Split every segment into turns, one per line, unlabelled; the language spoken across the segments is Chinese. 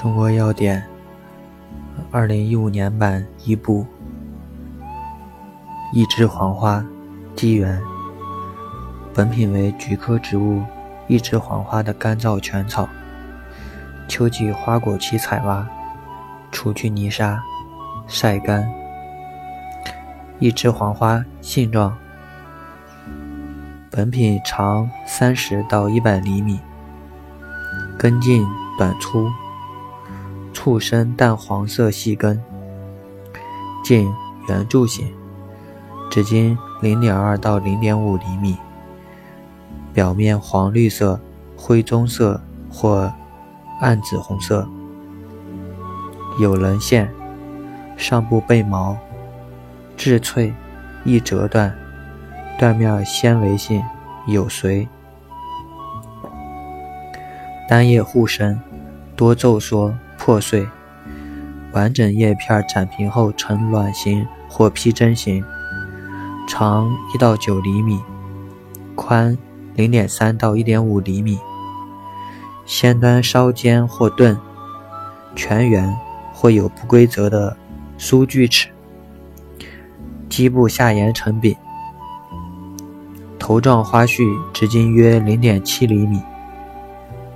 中国药典二零一五年版一部。一枝黄花，基源。本品为菊科植物一枝黄花的干燥全草。秋季花果期采挖，除去泥沙，晒干。一枝黄花性状。本品长三十到一百厘米，根茎短粗，簇生淡黄色细根，茎圆柱形，直径零点二到零点五厘米，表面黄绿色、灰棕色或暗紫红色，有棱线，上部背毛，质脆，易折断。断面纤维性，有髓，单叶互生，多皱缩破碎，完整叶片展平后呈卵形或披针形，长一到九厘米，宽零点三到一点五厘米，先端稍尖或钝，全圆或有不规则的疏锯齿，基部下沿呈柄。头状花序直径约零点七厘米，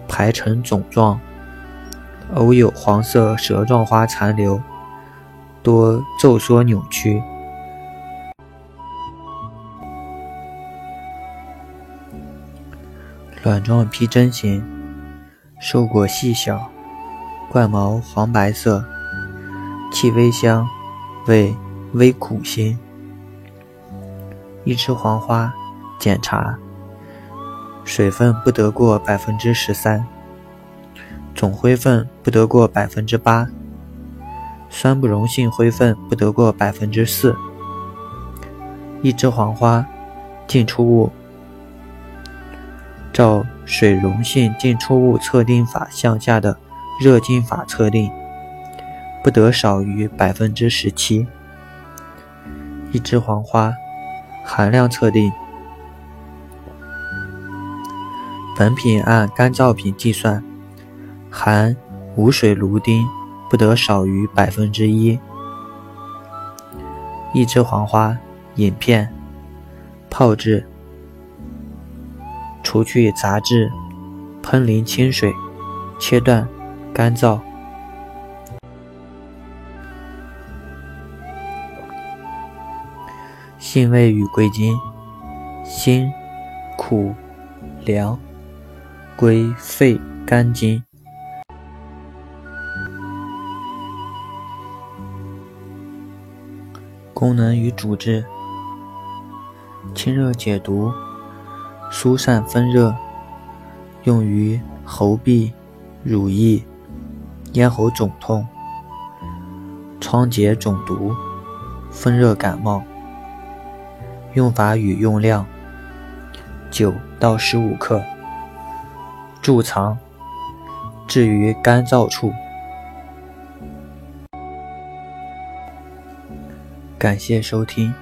排成种状，偶有黄色舌状花残留，多皱缩扭曲。卵状披针形，瘦果细小，冠毛黄白色，气微香，味微苦辛。一枝黄花。检查水分不得过百分之十三，总灰分不得过百分之八，酸不溶性灰分不得过百分之四。一枝黄花进出物，照水溶性进出物测定法项下的热浸法测定，不得少于百分之十七。一枝黄花含量测定。本品按干燥品计算，含无水芦丁不得少于百分之一。一枝黄花饮片，泡制，除去杂质，喷淋清水，切断，干燥。性味与归经：辛、苦、凉。归肺、肝经。功能与主治：清热解毒，疏散风热，用于喉痹、乳液、咽喉肿痛、疮疖肿毒、风热感冒。用法与用量：九到十五克。贮藏，置于干燥处。感谢收听。